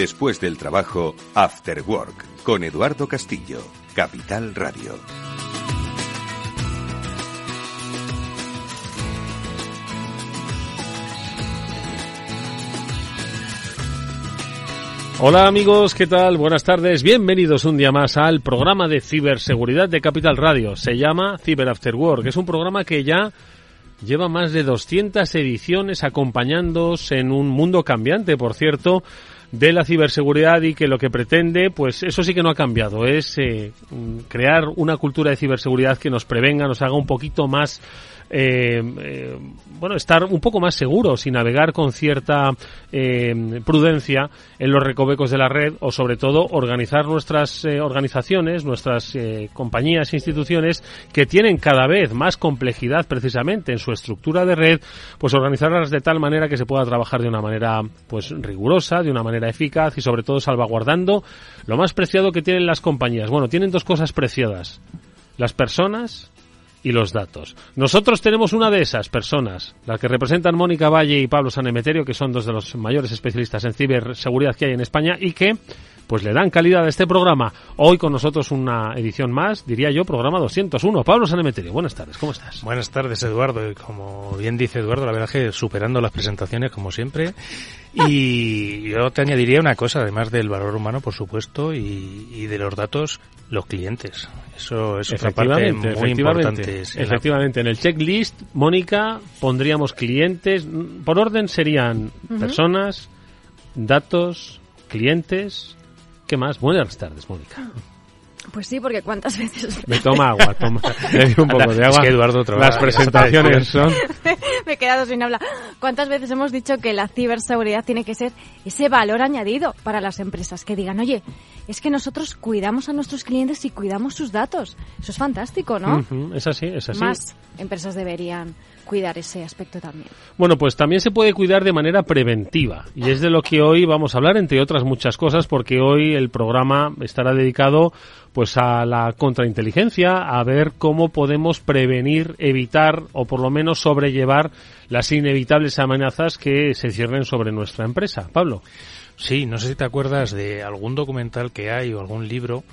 Después del trabajo, After Work, con Eduardo Castillo, Capital Radio. Hola amigos, ¿qué tal? Buenas tardes, bienvenidos un día más al programa de ciberseguridad de Capital Radio. Se llama Cyber After Work, es un programa que ya lleva más de 200 ediciones acompañándoos en un mundo cambiante, por cierto, de la ciberseguridad y que lo que pretende, pues eso sí que no ha cambiado, es eh, crear una cultura de ciberseguridad que nos prevenga, nos haga un poquito más eh, eh, bueno, estar un poco más seguros y navegar con cierta eh, prudencia en los recovecos de la red o sobre todo organizar nuestras eh, organizaciones, nuestras compañías e instituciones que tienen cada vez más complejidad precisamente en su estructura de red, pues organizarlas de tal manera que se pueda trabajar de una manera pues rigurosa, de una manera eficaz y sobre todo salvaguardando lo más preciado que tienen las compañías. Bueno, tienen dos cosas preciadas. Las personas y los datos. Nosotros tenemos una de esas personas, la que representan Mónica Valle y Pablo Sanemeterio, que son dos de los mayores especialistas en ciberseguridad que hay en España y que pues le dan calidad a este programa. Hoy con nosotros una edición más, diría yo, programa 201. Pablo Sanemeterio, buenas tardes, ¿cómo estás? Buenas tardes, Eduardo. Y como bien dice Eduardo, la verdad es que superando las presentaciones, como siempre. Y yo te añadiría una cosa, además del valor humano, por supuesto, y, y de los datos, los clientes. Eso es otra parte muy efectivamente, importante. Efectivamente, en el checklist, Mónica, pondríamos clientes. Por orden serían personas, datos, clientes. ¿Qué más? Buenas tardes, Mónica. Pues sí, porque cuántas veces Me toma agua, toma. Le un poco de Es agua. que Eduardo otra Las presentaciones son... me he quedado sin habla. ¿Cuántas veces hemos dicho que la ciberseguridad tiene que ser ese valor añadido para las empresas? Que digan, oye, es que nosotros cuidamos a nuestros clientes y cuidamos sus datos. Eso es fantástico, ¿no? Ujú, es así, es así. Más empresas deberían cuidar ese aspecto también. Bueno, pues también se puede cuidar de manera preventiva y es de lo que hoy vamos a hablar, entre otras muchas cosas, porque hoy el programa estará dedicado pues a la contrainteligencia, a ver cómo podemos prevenir, evitar o por lo menos sobrellevar las inevitables amenazas que se cierren sobre nuestra empresa. Pablo. Sí, no sé si te acuerdas de algún documental que hay o algún libro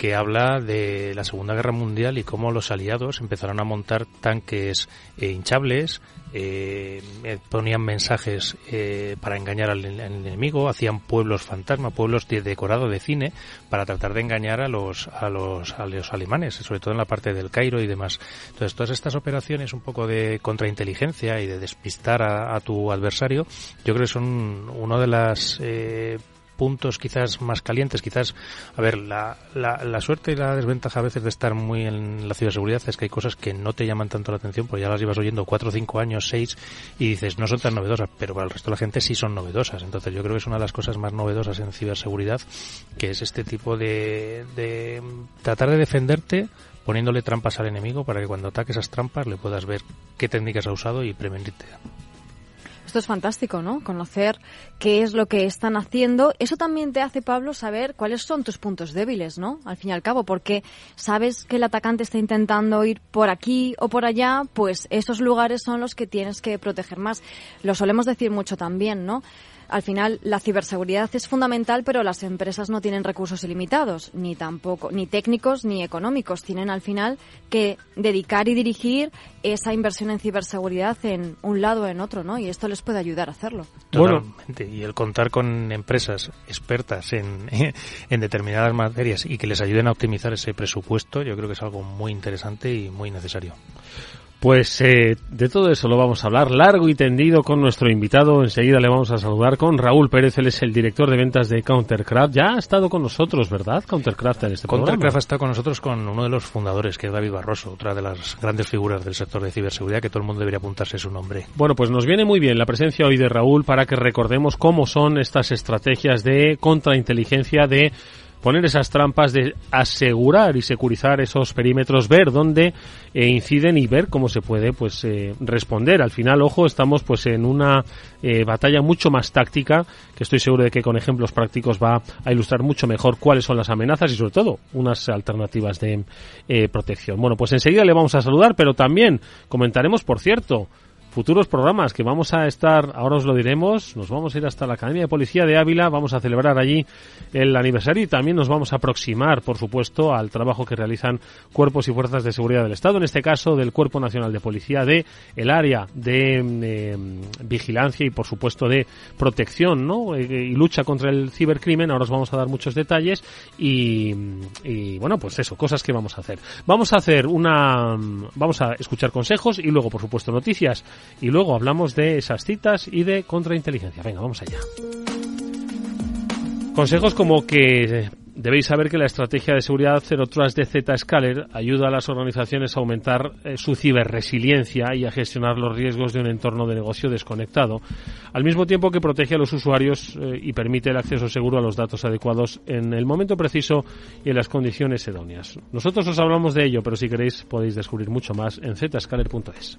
que habla de la Segunda Guerra Mundial y cómo los aliados empezaron a montar tanques eh, hinchables, eh, eh, ponían mensajes para engañar al, enemigo, hacían pueblos fantasma, pueblos de de cine para tratar de engañar a los a los a los alemanes, sobre todo en la parte del Cairo y demás. Entonces todas estas operaciones un poco de contrainteligencia y de despistar a, tu adversario, yo creo que son uno de las puntos quizás más calientes, quizás, a ver, la, la, suerte y la desventaja a veces de estar muy en la ciberseguridad es que hay cosas que no te llaman tanto la atención, porque ya las llevas oyendo cuatro, cinco años, seis, y dices, no son tan novedosas, pero para el resto de la gente sí son novedosas. Entonces yo creo que es una de las cosas más novedosas en ciberseguridad, que es este tipo de, de tratar de defenderte poniéndole trampas al enemigo para que cuando ataque esas trampas le puedas ver qué técnicas ha usado y prevenirte. Esto es fantástico, ¿no? Conocer qué es lo que están haciendo. Eso también te hace, Pablo, saber cuáles son tus puntos débiles, ¿no? Al fin y al cabo, porque sabes que el atacante está intentando ir por aquí o por allá, pues esos lugares son los que tienes que proteger más. Lo solemos decir mucho también, ¿no? Al final la ciberseguridad es fundamental, pero las empresas no tienen recursos ilimitados, ni tampoco, ni técnicos ni económicos. Tienen al final que dedicar y dirigir esa inversión en ciberseguridad en un lado o en otro, ¿no? Y esto les puede ayudar a hacerlo. Totalmente. Y el contar con empresas expertas en, en determinadas materias y que les ayuden a optimizar ese presupuesto, yo creo que es algo muy interesante y muy necesario. Pues eh, de todo eso lo vamos a hablar largo y tendido con nuestro invitado. Enseguida le vamos a saludar con Raúl Pérez, él es el director de ventas de Countercraft. Ya ha estado con nosotros, ¿verdad? Countercraft en este Countercraft ha estado con nosotros con uno de los fundadores, que es David Barroso, otra de las grandes figuras del sector de ciberseguridad, que todo el mundo debería apuntarse su nombre. Bueno, pues nos viene muy bien la presencia hoy de Raúl para que recordemos cómo son estas estrategias de contrainteligencia de poner esas trampas de asegurar y securizar esos perímetros, ver dónde eh, inciden y ver cómo se puede pues eh, responder. Al final, ojo, estamos pues en una eh, batalla mucho más táctica, que estoy seguro de que con ejemplos prácticos va a ilustrar mucho mejor cuáles son las amenazas y sobre todo unas alternativas de protección. Bueno, pues enseguida le vamos a saludar, pero también comentaremos, por cierto, futuros programas que vamos a estar, ahora os lo diremos, nos vamos a ir hasta la Academia de Policía de Ávila, vamos a celebrar allí el aniversario y también nos vamos a aproximar, por supuesto, al trabajo que realizan cuerpos y fuerzas de seguridad del Estado, en este caso del Cuerpo Nacional de Policía de el área de eh, vigilancia y, por supuesto, de protección ¿no? Eh, y lucha contra el cibercrimen. Ahora os vamos a dar muchos detalles y, y, bueno, pues eso, cosas que vamos a hacer. Vamos a hacer una, vamos a escuchar consejos y luego, por supuesto, noticias y luego hablamos de esas citas y de contrainteligencia. Venga, vamos allá. Consejos como que Debéis saber que la estrategia de seguridad Zero Trust de Zscaler ayuda a las organizaciones a aumentar eh, su ciberresiliencia y a gestionar los riesgos de un entorno de negocio desconectado, al mismo tiempo que protege a los usuarios eh, y permite el acceso seguro a los datos adecuados en el momento preciso y en las condiciones idóneas. Nosotros os hablamos de ello, pero si queréis podéis descubrir mucho más en zscaler.es.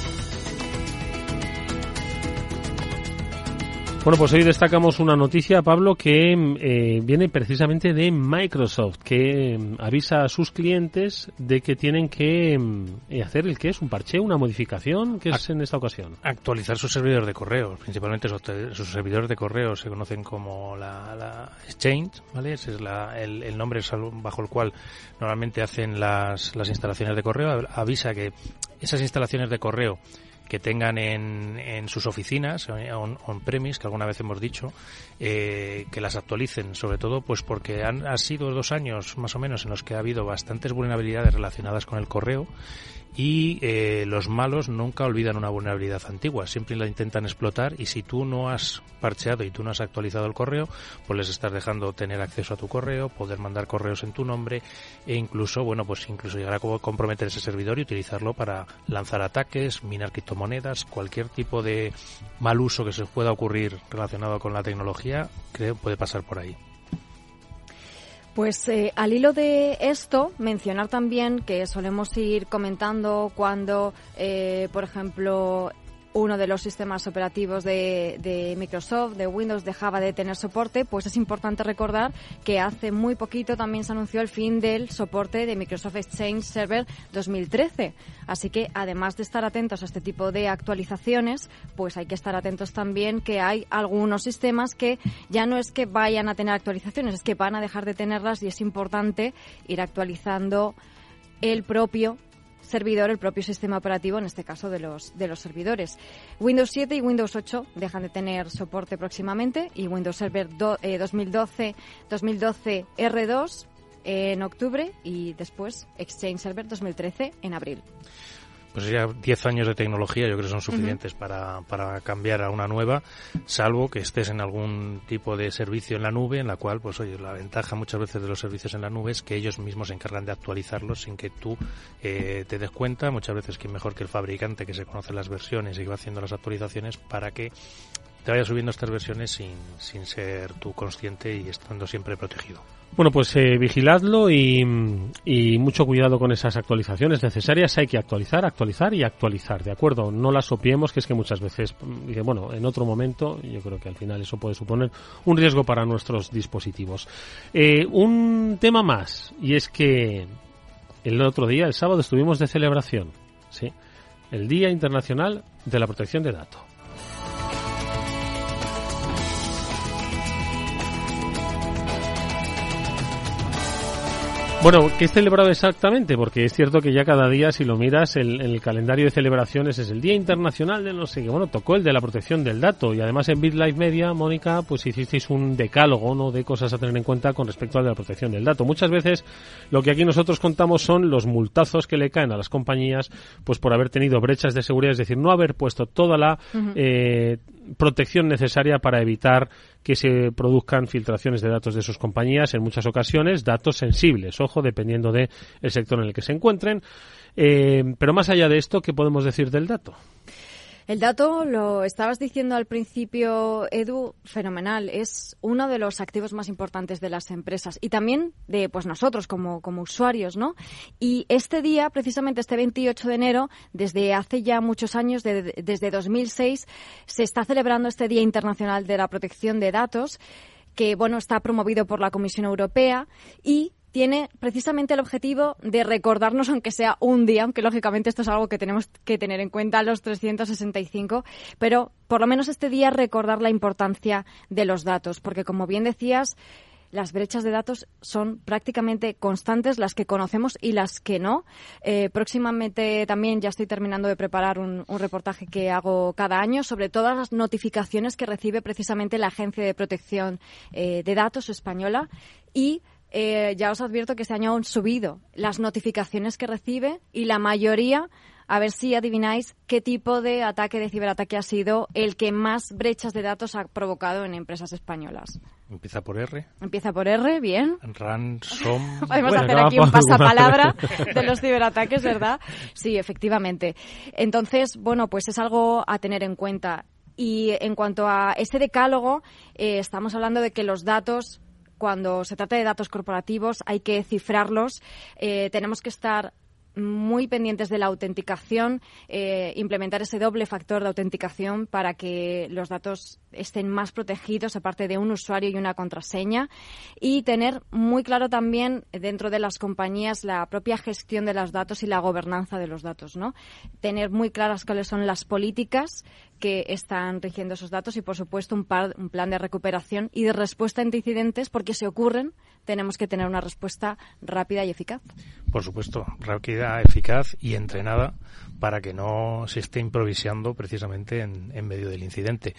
Bueno, pues hoy destacamos una noticia, Pablo, que eh, viene precisamente de Microsoft, que mm, avisa a sus clientes de que tienen que mm, eh, hacer el que es un parche, una modificación, que es en esta ocasión. Actualizar sus servidores de correo, principalmente sus, servidores de correo se conocen como la, Exchange, ¿vale? Ese es el, el, nombre bajo el cual normalmente hacen las, las instalaciones de correo. Avisa que esas instalaciones de correo que tengan en, en sus oficinas, eh, on-premise, que alguna vez hemos dicho, eh, que las actualicen, sobre todo pues porque han, han sido dos años más o menos en los que ha habido bastantes vulnerabilidades relacionadas con el correo y eh, los malos nunca olvidan una vulnerabilidad antigua, siempre la intentan explotar y si tú no has parcheado y tú no has actualizado el correo, pues les estás dejando tener acceso a tu correo, poder mandar correos en tu nombre e incluso, bueno, pues incluso llegar a comprometer ese servidor y utilizarlo para lanzar ataques, minar criptomonedas, cualquier tipo de mal uso que se pueda ocurrir relacionado con la tecnología, creo puede pasar por ahí. Pues eh, al hilo de esto, mencionar también que solemos ir comentando cuando, eh, por ejemplo, uno de los sistemas operativos de, Microsoft, de Windows, dejaba de tener soporte, pues es importante recordar que hace muy poquito también se anunció el fin del soporte de Microsoft Exchange Server 2013. Así que además de estar atentos a este tipo de actualizaciones, pues hay que estar atentos también que hay algunos sistemas que ya no es que vayan a tener actualizaciones, es que van a dejar de tenerlas y es importante ir actualizando el propio servidor, el propio sistema operativo, en este caso de los, de los servidores. Windows 7 y Windows 8 dejan de tener soporte próximamente y Windows Server 2012, 2012 R2 en octubre y después Exchange Server 2013 en abril pues ya 10 años de tecnología yo creo que son suficientes para, para cambiar a una nueva, salvo que estés en algún tipo de servicio en la nube, en la cual, pues oye, la ventaja muchas veces de los servicios en la nube es que ellos mismos se encargan de actualizarlos sin que tú eh, te des cuenta, muchas veces que mejor que el fabricante que se conoce las versiones y que va haciendo las actualizaciones para que te vaya subiendo estas versiones sin, sin ser tú consciente y estando siempre protegido. Bueno, pues eh, vigiladlo y, y, mucho cuidado con esas actualizaciones necesarias. Hay que actualizar, actualizar y actualizar, ¿de acuerdo? No las opiemos, que es que muchas veces, mm, bueno, en otro momento, yo creo que al final eso puede suponer un riesgo para nuestros dispositivos. Eh, un tema más, y es que el otro día, el sábado, estuvimos de celebración, ¿sí? El Día Internacional de la Protección de Datos. Bueno, ¿qué es celebrado exactamente? Porque es cierto que ya cada día, si lo miras, el, el calendario de celebraciones es el Día Internacional de no sé qué. Bueno, tocó el de la protección del dato y además en BitLife Media, Mónica, pues hicisteis un decálogo, ¿no? De cosas a tener en cuenta con respecto al de la protección del dato. Muchas veces lo que aquí nosotros contamos son los multazos que le caen a las compañías, pues por haber tenido brechas de seguridad, es decir, no haber puesto toda la eh, protección necesaria para evitar que se produzcan filtraciones de datos de sus compañías, en muchas ocasiones datos sensibles, ojo, dependiendo del el sector en el que se encuentren. Eh, pero más allá de esto, ¿qué podemos decir del dato? El dato, lo estabas diciendo al principio, Edu, fenomenal. Es uno de los activos más importantes de las empresas y también de pues nosotros como, como usuarios, ¿no? Y este día, precisamente este 28 de enero, desde hace ya muchos años, de, desde 2006, se está celebrando este Día Internacional de la Protección de Datos que bueno está promovido por la Comisión Europea y tiene precisamente el objetivo de recordarnos, aunque sea un día, aunque lógicamente esto es algo que tenemos que tener en cuenta los 365, pero por lo menos este día recordar la importancia de los datos, porque como bien decías, las brechas de datos son prácticamente constantes, las que conocemos y las que no. Eh, próximamente también ya estoy terminando de preparar un, reportaje que hago cada año sobre todas las notificaciones que recibe precisamente la Agencia de Protección eh, de Datos española y eh, ya os advierto que este año han subido las notificaciones que recibe y la mayoría, a ver si adivináis qué tipo de ataque de ciberataque ha sido el que más brechas de datos ha provocado en empresas españolas. Empieza por R. Empieza por R, bien. Ransom. Podemos hacer aquí un pasapalabra de los ciberataques, ¿verdad? Sí, efectivamente. Entonces, bueno, pues es algo a tener en cuenta. Y en cuanto a este decálogo, eh, estamos hablando de que los datos cuando se trata de datos corporativos hay que cifrarlos. Eh, tenemos que estar muy pendientes de la autenticación, eh, implementar ese doble factor de autenticación para que los datos estén más protegidos, aparte de un usuario y una contraseña, y tener muy claro también dentro de las compañías la propia gestión de los datos y la gobernanza de los datos, ¿no? Tener muy claras cuáles son las políticas que están rigiendo esos datos y, por supuesto, un, un plan de recuperación y de respuesta ante incidentes, porque se ocurren, tenemos que tener una respuesta rápida y eficaz. Por supuesto, rápida, eficaz y entrenada para que no se esté improvisando precisamente en, en medio del incidente.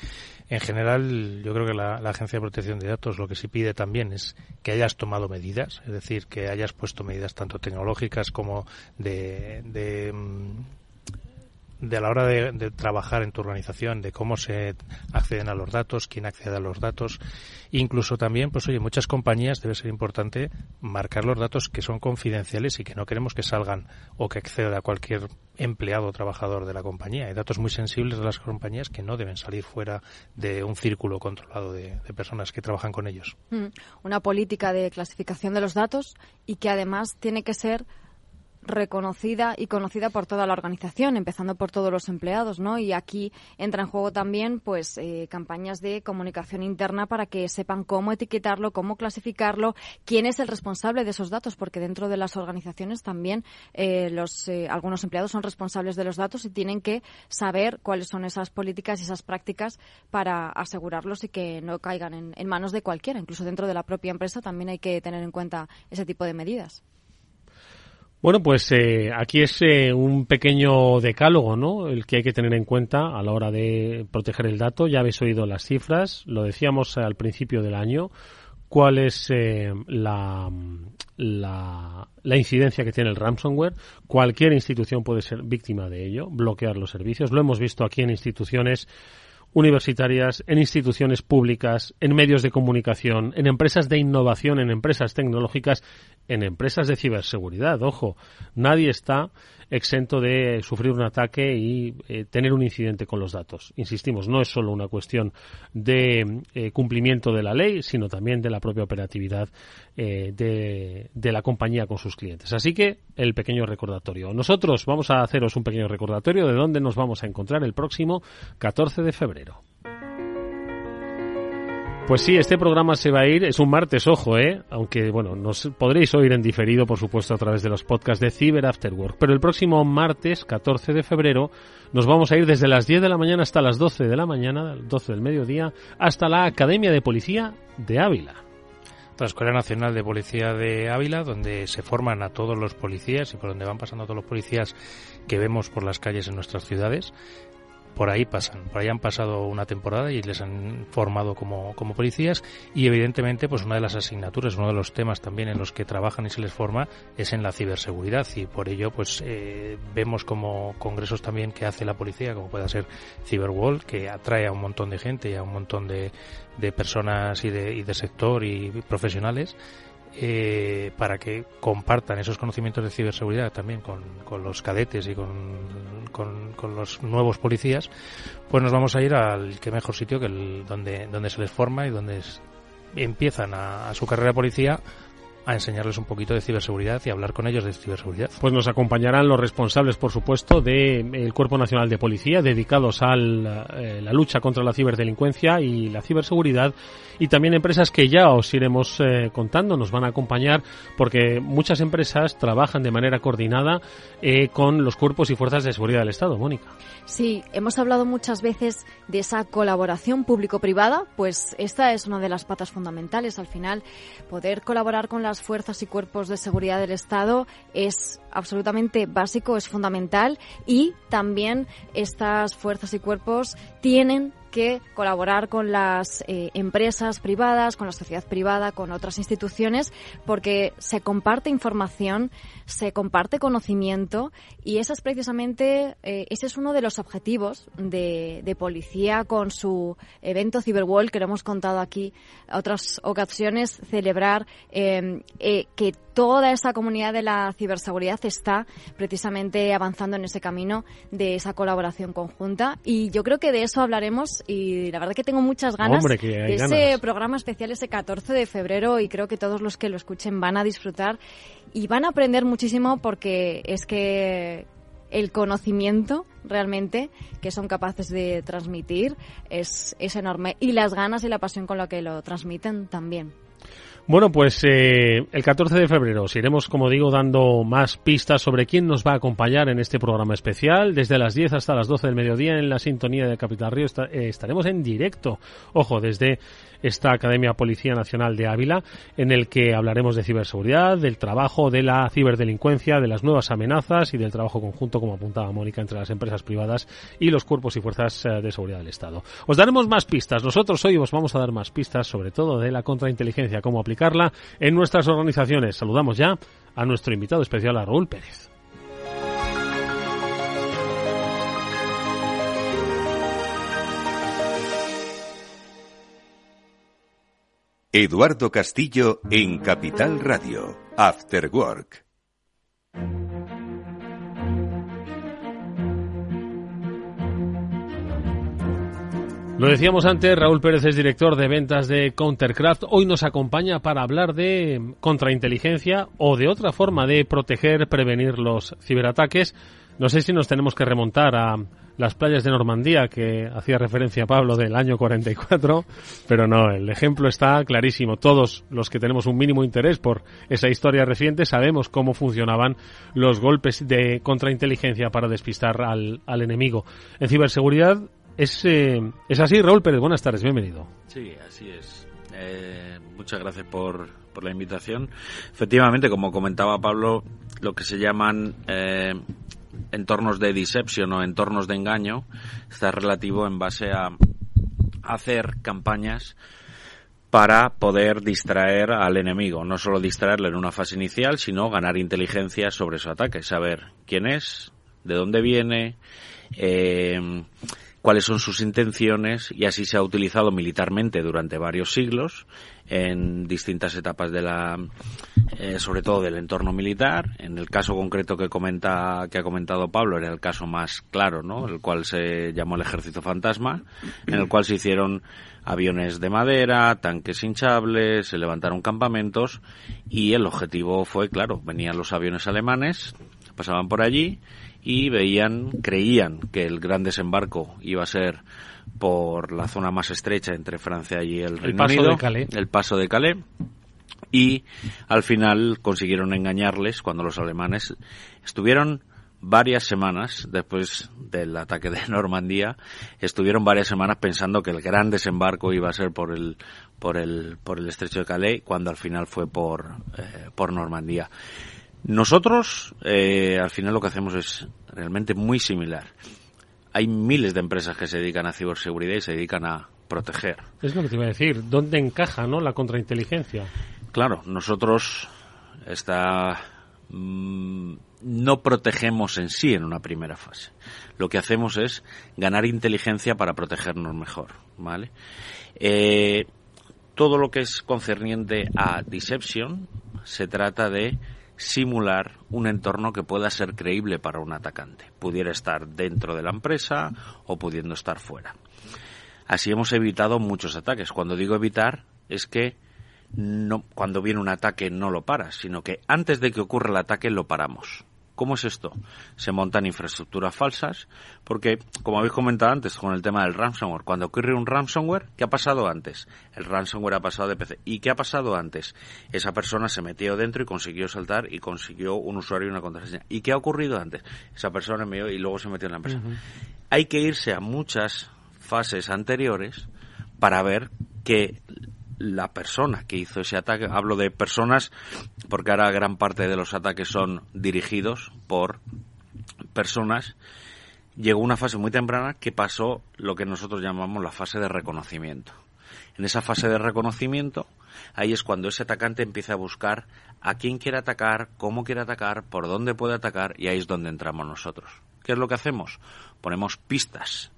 En general, yo creo que la, Agencia de Protección de Datos lo que sí pide también es que hayas tomado medidas, es decir, que hayas puesto medidas tanto tecnológicas como de, de mm, de la hora de, de, trabajar en tu organización, de cómo se acceden a los datos, quién accede a los datos. Incluso también, pues oye, muchas compañías debe ser importante marcar los datos que son confidenciales y que no queremos que salgan o que acceda a cualquier empleado o trabajador de la compañía. Hay datos muy sensibles de las compañías que no deben salir fuera de un círculo controlado de, de personas que trabajan con ellos. Mm, una política de clasificación de los datos y que además tiene que ser reconocida y conocida por toda la organización, empezando por todos los empleados, ¿no? Y aquí entra en juego también, pues, eh, campañas de comunicación interna para que sepan cómo etiquetarlo, cómo clasificarlo, quién es el responsable de esos datos, porque dentro de las organizaciones también eh, los eh, algunos empleados son responsables de los datos y tienen que saber cuáles son esas políticas y esas prácticas para asegurarlos y que no caigan en, en manos de cualquiera, incluso dentro de la propia empresa también hay que tener en cuenta ese tipo de medidas. Bueno, pues eh, aquí es eh, un pequeño decálogo, ¿no? El que hay que tener en cuenta a la hora de proteger el dato. Ya habéis oído las cifras, lo decíamos al principio del año. ¿Cuál es eh, la, la, la, incidencia que tiene el ransomware? Cualquier institución puede ser víctima de ello, bloquear los servicios. Lo hemos visto aquí en instituciones universitarias, en instituciones públicas, en medios de comunicación, en empresas de innovación, en empresas tecnológicas, en empresas de ciberseguridad. Ojo, nadie está exento de sufrir un ataque y eh, tener un incidente con los datos. Insistimos, no es solo una cuestión de eh, cumplimiento de la ley, sino también de la propia operatividad eh, de, de, la compañía con sus clientes. Así que el pequeño recordatorio. Nosotros vamos a haceros un pequeño recordatorio de dónde nos vamos a encontrar el próximo 14 de febrero. Pues sí, este programa se va a ir, es un martes, ojo, ¿eh? Aunque, bueno, nos podréis oír en diferido, por supuesto, a través de los podcasts de Cyber After Work. Pero el próximo martes, 14 de febrero, nos vamos a ir desde las 10 de la mañana hasta las 12 de la mañana, 12 del mediodía, hasta la Academia de Policía de Ávila. La Escuela Nacional de Policía de Ávila, donde se forman a todos los policías y por donde van pasando todos los policías que vemos por las calles en nuestras ciudades por ahí pasan, por ahí han pasado una temporada y les han formado como, como policías y evidentemente pues una de las asignaturas, uno de los temas también en los que trabajan y se les forma es en la ciberseguridad. Y por ello pues eh, vemos como congresos también que hace la policía, como pueda ser Cyberwall, que atrae a un montón de gente y a un montón de, de personas y de, y de sector y profesionales eh, para que compartan esos conocimientos de ciberseguridad también con, los cadetes y con, los nuevos policías, pues nos vamos a ir al que mejor sitio que el, donde, donde se les forma y donde empiezan a, su carrera policía a enseñarles un poquito de ciberseguridad y hablar con ellos de ciberseguridad. Pues nos acompañarán los responsables, por supuesto, del Cuerpo Nacional de Policía, dedicados a eh, la lucha contra la ciberdelincuencia y la ciberseguridad, y también empresas que ya os iremos eh, contando, nos van a acompañar, porque muchas empresas trabajan de manera coordinada eh, con los cuerpos y fuerzas de seguridad del Estado. Mónica. Sí, hemos hablado muchas veces de esa colaboración público-privada, pues esta es una de las patas fundamentales. Al final, poder colaborar con las fuerzas y cuerpos de seguridad del Estado es absolutamente básico, es fundamental y también estas fuerzas y cuerpos tienen que colaborar con las eh, empresas privadas, con la sociedad privada, con otras instituciones, porque se comparte información, se comparte conocimiento y ese es precisamente, eh, ese es uno de los objetivos de, policía con su evento Cyberwall, que lo hemos contado aquí otras ocasiones, celebrar eh, eh, que toda esa comunidad de la ciberseguridad está precisamente avanzando en ese camino de esa colaboración conjunta. Y yo creo que de eso hablaremos y la verdad que tengo muchas ganas Hombre, de ganas. ese programa especial ese 14 de febrero y creo que todos los que lo escuchen van a disfrutar y van a aprender muchísimo porque es que el conocimiento realmente que son capaces de transmitir es, es enorme y las ganas y la pasión con la que lo transmiten también. Bueno, pues eh, el 14 de febrero os iremos, como digo, dando más pistas sobre quién nos va a acompañar en este programa especial. Desde las 10 hasta las 12 del mediodía en la sintonía de Capital Río eh, estaremos en directo, ojo, desde esta Academia Policía Nacional de Ávila, en el que hablaremos de ciberseguridad, del trabajo de la ciberdelincuencia, de las nuevas amenazas y del trabajo conjunto, como apuntaba Mónica, entre las empresas privadas y los cuerpos y fuerzas eh, de seguridad del Estado. Os daremos más pistas. Nosotros hoy os vamos a dar más pistas, sobre todo de la contrainteligencia, cómo en nuestras organizaciones. Saludamos ya a nuestro invitado especial, a Raúl Pérez. Eduardo Castillo en Capital Radio, After Work. Lo decíamos antes, Raúl Pérez es director de ventas de Countercraft. Hoy nos acompaña para hablar de contrainteligencia o de otra forma de proteger, prevenir los ciberataques. No sé si nos tenemos que remontar a las playas de Normandía que hacía referencia Pablo del año 44, pero no, el ejemplo está clarísimo. Todos los que tenemos un mínimo interés por esa historia reciente sabemos cómo funcionaban los golpes de contrainteligencia para despistar al, al enemigo. En ciberseguridad es, eh, es así, Raúl Pérez. Buenas tardes, bienvenido. Sí, así es. Eh, muchas gracias por, por la invitación. Efectivamente, como comentaba Pablo, lo que se llaman eh, entornos de deception o entornos de engaño está relativo en base a hacer campañas para poder distraer al enemigo. No solo distraerle en una fase inicial, sino ganar inteligencia sobre su ataque. Saber quién es, de dónde viene, eh, cuáles son sus intenciones y así se ha utilizado militarmente durante varios siglos en distintas etapas de la eh, sobre todo del entorno militar. En el caso concreto que comenta que ha comentado Pablo era el caso más claro, ¿no? El cual se llamó el Ejército Fantasma, en el cual se hicieron aviones de madera, tanques hinchables, se levantaron campamentos y el objetivo fue, claro, venían los aviones alemanes, pasaban por allí y veían, creían que el gran desembarco iba a ser por la zona más estrecha entre Francia y el, Reino paso Unido, de Calais. el paso de Calais, y al final consiguieron engañarles cuando los alemanes estuvieron varias semanas después del ataque de Normandía, estuvieron varias semanas pensando que el gran desembarco iba a ser por el por el por el estrecho de Calais, cuando al final fue por eh, por Normandía. Nosotros, eh, al final lo que hacemos es realmente muy similar. Hay miles de empresas que se dedican a ciberseguridad y se dedican a proteger. Es lo que te iba a decir. ¿Dónde encaja no la contrainteligencia? Claro, nosotros está, mm, no protegemos en sí en una primera fase. Lo que hacemos es ganar inteligencia para protegernos mejor, ¿vale? Eh, todo lo que es concerniente a deception se trata de simular un entorno que pueda ser creíble para un atacante. Pudiera estar dentro de la empresa o pudiendo estar fuera. Así hemos evitado muchos ataques. Cuando digo evitar es que no, cuando viene un ataque no lo paras, sino que antes de que ocurra el ataque lo paramos. ¿Cómo es esto? Se montan infraestructuras falsas, porque, como habéis comentado antes con el tema del ransomware, cuando ocurre un ransomware, ¿qué ha pasado antes? El ransomware ha pasado de PC. ¿Y qué ha pasado antes? Esa persona se metió dentro y consiguió saltar y consiguió un usuario y una contraseña. ¿Y qué ha ocurrido antes? Esa persona me y luego se metió en la empresa. Hay que irse a muchas fases anteriores para ver que la persona que hizo ese ataque, hablo de personas porque ahora gran parte de los ataques son dirigidos por personas, llegó una fase muy temprana que pasó lo que nosotros llamamos la fase de reconocimiento. En esa fase de reconocimiento, ahí es cuando ese atacante empieza a buscar a quién quiere atacar, cómo quiere atacar, por dónde puede atacar, y ahí es donde entramos nosotros. ¿Qué es lo que hacemos? Ponemos pistas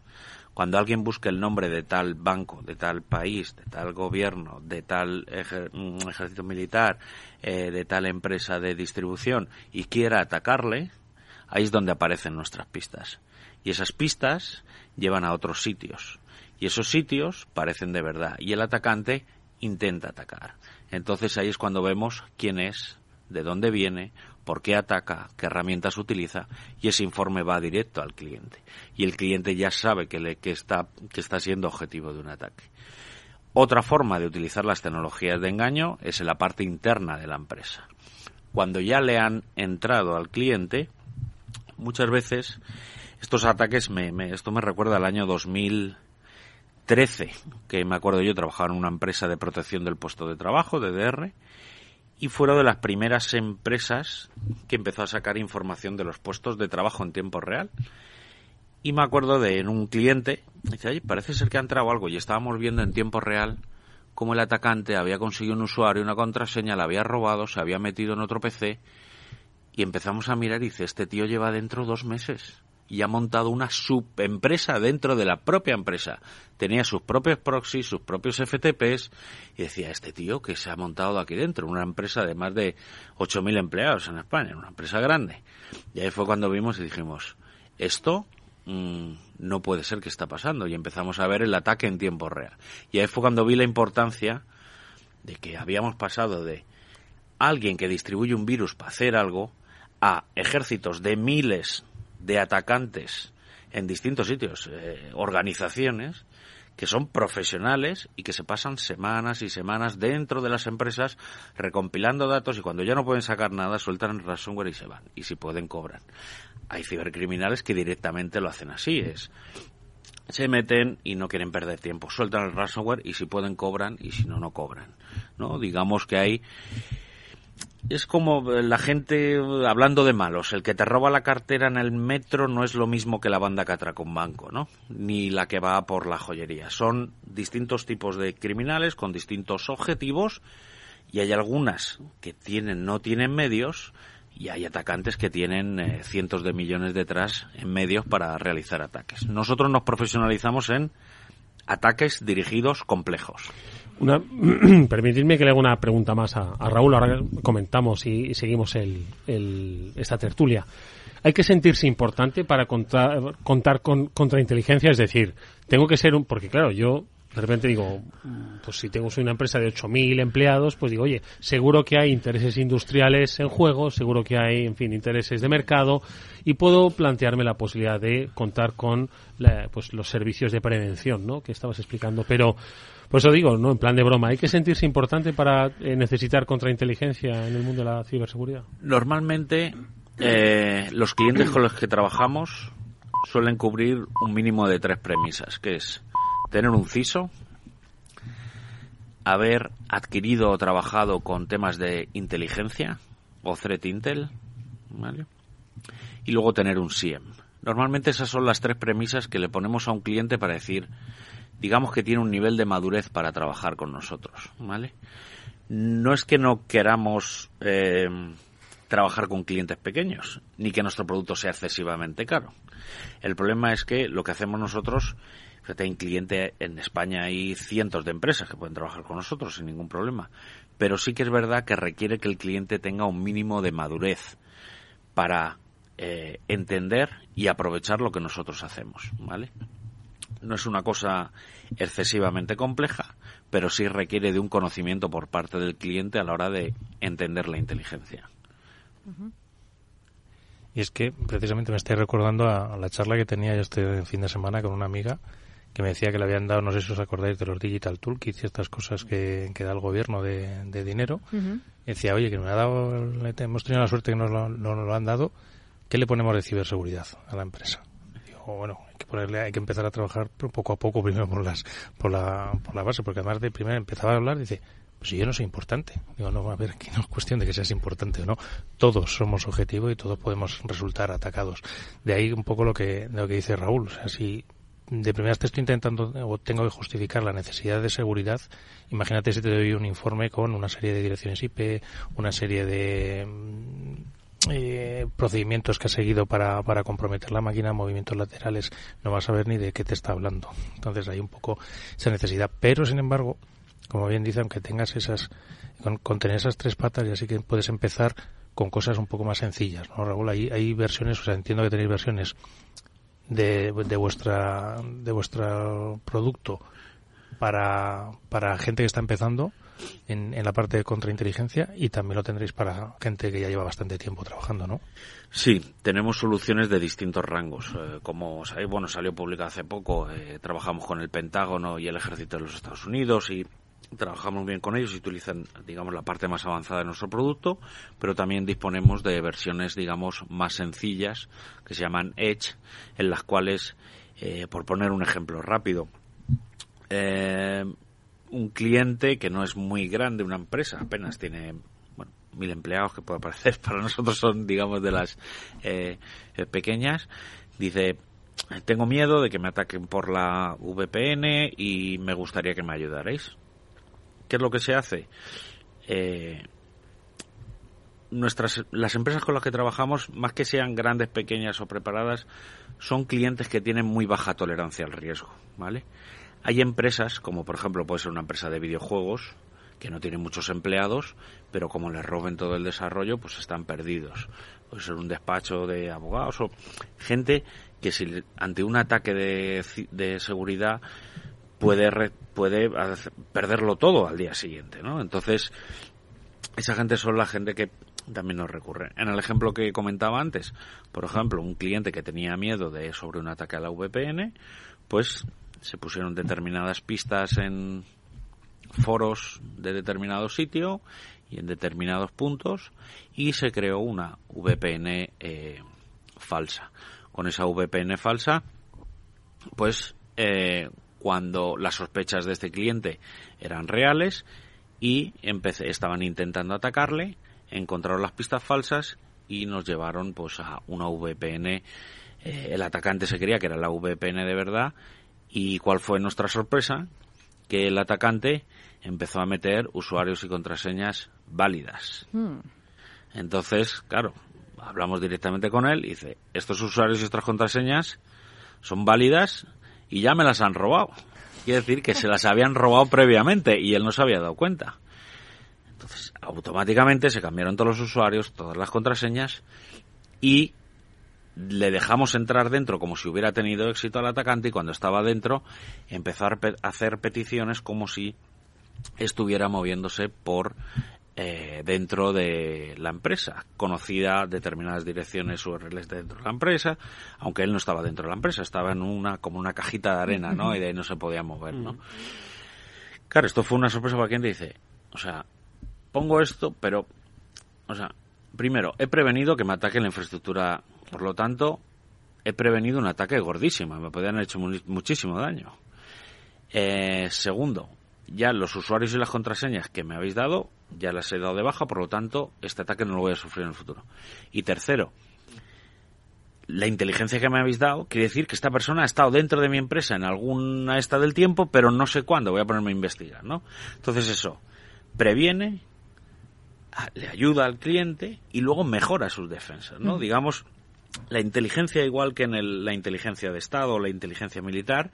cuando alguien busque el nombre de tal banco, de tal país, de tal gobierno, de tal mm, ejército militar, eh, de tal empresa de distribución y quiera atacarle, ahí es donde aparecen nuestras pistas. Y esas pistas llevan a otros sitios. Y esos sitios parecen de verdad. Y el atacante intenta atacar. Entonces ahí es cuando vemos quién es, de dónde viene, por qué ataca, qué herramientas utiliza y ese informe va directo al cliente. Y el cliente ya sabe que, le, que, está, que está siendo objetivo de un ataque. Otra forma de utilizar las tecnologías de engaño es en la parte interna de la empresa. Cuando ya le han entrado al cliente, muchas veces estos ataques, me, me, esto me recuerda al año 2013, que me acuerdo yo trabajaba en una empresa de protección del puesto de trabajo, DDR, y fueron de las primeras empresas que empezó a sacar información de los puestos de trabajo en tiempo real. Y me acuerdo de en un cliente, dice, oye, parece ser que ha entrado algo y estábamos viendo en tiempo real cómo el atacante había conseguido un usuario, una contraseña, la había robado, se había metido en otro PC y empezamos a mirar y dice, este tío lleva dentro dos meses y ha montado una subempresa dentro de la propia empresa. Tenía sus propios proxies, sus propios FTPs y decía, este tío que se ha montado aquí dentro, una empresa de más de 8.000 empleados en España, una empresa grande. Y ahí fue cuando vimos y dijimos, esto mmm, no puede ser que está pasando y empezamos a ver el ataque en tiempo real. Y ahí fue cuando vi la importancia de que habíamos pasado de alguien que distribuye un virus para hacer algo a ejércitos de miles de atacantes en distintos sitios, eh, organizaciones que son profesionales y que se pasan semanas y semanas dentro de las empresas recompilando datos y cuando ya no pueden sacar nada sueltan el ransomware y se van y si pueden cobran. Hay cibercriminales que directamente lo hacen así, es se meten y no quieren perder tiempo, sueltan el ransomware y si pueden cobran y si no no cobran, ¿no? Digamos que hay es como la gente hablando de malos. El que te roba la cartera en el metro no es lo mismo que la banda que atraca un banco, ¿no? Ni la que va por la joyería. Son distintos tipos de criminales con distintos objetivos y hay algunas que tienen, no tienen medios y hay atacantes que tienen eh, cientos de millones detrás en medios para realizar ataques. Nosotros nos profesionalizamos en ataques dirigidos complejos. Una, permitidme que le haga una pregunta más a, Raúl. Ahora comentamos y, seguimos el, esta tertulia. Hay que sentirse importante para contar, contar con contrainteligencia, es decir, tengo que ser un. Porque, claro, yo de repente digo, pues si tengo una empresa de 8.000 empleados, pues digo, oye, seguro que hay intereses industriales en juego, seguro que hay, en fin, intereses de mercado y puedo plantearme la posibilidad de contar con pues los servicios de prevención, ¿no? Que estabas explicando, pero por eso digo, no, en plan de broma, hay que sentirse importante para eh, necesitar contrainteligencia en el mundo de la ciberseguridad. Normalmente eh, los clientes con los que trabajamos suelen cubrir un mínimo de tres premisas, que es tener un CISO, haber adquirido o trabajado con temas de inteligencia o threat intel. Y luego tener un SIEM. Normalmente esas son las tres premisas que le ponemos a un cliente para decir, digamos que tiene un nivel de madurez para trabajar con nosotros, ¿vale? No es que no queramos eh, trabajar con clientes pequeños, ni que nuestro producto sea excesivamente caro. El problema es que lo que hacemos nosotros Fíjate, en cliente en España hay cientos de empresas que pueden trabajar con nosotros sin ningún problema. Pero sí que es verdad que requiere que el cliente tenga un mínimo de madurez para eh, entender y aprovechar lo que nosotros hacemos, ¿vale? No es una cosa excesivamente compleja, pero sí requiere de un conocimiento por parte del cliente a la hora de entender la inteligencia. Y es que precisamente me estoy recordando a, la charla que tenía yo este fin de semana con una amiga que me decía que le habían dado, no sé si os acordáis de los Digital Toolkits y estas cosas que, da el gobierno de, dinero. decía, oye, que me ha dado, hemos tenido la suerte que nos lo, lo han dado, ¿qué le ponemos de ciberseguridad a la empresa? digo, bueno, que hay que empezar a trabajar poco a poco primero por las, por la, por la base, porque además de primero empezaba a hablar, dice, pues yo no soy importante. Digo, no, a ver, aquí no es cuestión de que seas importante o no. Todos somos objetivo y todos podemos resultar atacados. De ahí un poco lo que, lo que dice Raúl. O sea, si de primeras te estoy intentando o tengo que justificar la necesidad de seguridad, imagínate si te doy un informe con una serie de direcciones IP, una serie de eh, procedimientos que ha seguido para, para comprometer la máquina, movimientos laterales, no vas a ver ni de qué te está hablando. Entonces hay un poco esa necesidad. Pero, sin embargo, como bien dice, aunque tengas esas, con, tener esas tres patas, ya sí que puedes empezar con cosas un poco más sencillas, ¿no, Raúl? Hay, hay versiones, o sea, entiendo que tenéis versiones de, de vuestra de vuestro producto para, para gente que está empezando en, la parte de contrainteligencia y también lo tendréis para gente que ya lleva bastante tiempo trabajando, ¿no? Sí, tenemos soluciones de distintos rangos. Eh, como sabéis, bueno, salió publicado hace poco, eh, trabajamos con el Pentágono y el Ejército de los Estados Unidos y trabajamos bien con ellos y utilizan, digamos, la parte más avanzada de nuestro producto, pero también disponemos de versiones, digamos, más sencillas, que se llaman Edge, en las cuales, eh, por poner un ejemplo rápido, eh, un cliente que no es muy grande, una empresa, apenas tiene bueno, mil empleados, que puede parecer, para nosotros son, digamos, de las eh, pequeñas, dice, tengo miedo de que me ataquen por la VPN y me gustaría que me ayudaréis. ¿Qué es lo que se hace? Eh, nuestras, las empresas con las que trabajamos, más que sean grandes, pequeñas o preparadas, son clientes que tienen muy baja tolerancia al riesgo, ¿vale? Hay empresas, como por ejemplo puede ser una empresa de videojuegos, que no tiene muchos empleados, pero como les roben todo el desarrollo, pues están perdidos. Puede ser un despacho de abogados o gente que si ante un ataque de, de seguridad puede, puede perderlo todo al día siguiente, ¿no? Entonces, esa gente son la gente que también nos recurre. En el ejemplo que comentaba antes, por ejemplo, un cliente que tenía miedo de sobre un ataque a la VPN, pues se pusieron determinadas pistas en foros de determinado sitio y en determinados puntos y se creó una VPN eh, falsa. Con esa VPN falsa, pues eh, cuando las sospechas de este cliente eran reales y empecé, estaban intentando atacarle, encontraron las pistas falsas y nos llevaron pues a una VPN. Eh, el atacante se creía que era la VPN de verdad y cuál fue nuestra sorpresa que el atacante empezó a meter usuarios y contraseñas válidas. Hmm. Entonces, claro, hablamos directamente con él y dice, estos usuarios y estas contraseñas son válidas y ya me las han robado. Quiere decir que se las habían robado previamente y él no se había dado cuenta. Entonces, automáticamente se cambiaron todos los usuarios, todas las contraseñas y le dejamos entrar dentro como si hubiera tenido éxito al atacante y cuando estaba dentro empezó a hacer peticiones como si estuviera moviéndose por eh, dentro de la empresa, conocida determinadas direcciones URLs dentro de la empresa, aunque él no estaba dentro de la empresa, estaba en una como una cajita de arena, ¿no? Y de ahí no se podía mover, ¿no? Claro, esto fue una sorpresa para quien dice, o sea, pongo esto, pero, o sea, primero, he prevenido que me ataque la infraestructura, por lo tanto, he prevenido un ataque gordísimo, me podrían haber hecho muchísimo daño. Eh, segundo, ya los usuarios y las contraseñas que me habéis dado, ya las he dado de baja, por lo tanto, este ataque no lo voy a sufrir en el futuro. Y tercero, la inteligencia que me habéis dado quiere decir que esta persona ha estado dentro de mi empresa en alguna esta del tiempo, pero no sé cuándo, voy a ponerme a investigar, ¿no? Entonces eso previene, le ayuda al cliente y luego mejora sus defensas, ¿no? Digamos, la inteligencia igual que en la inteligencia de Estado o la inteligencia militar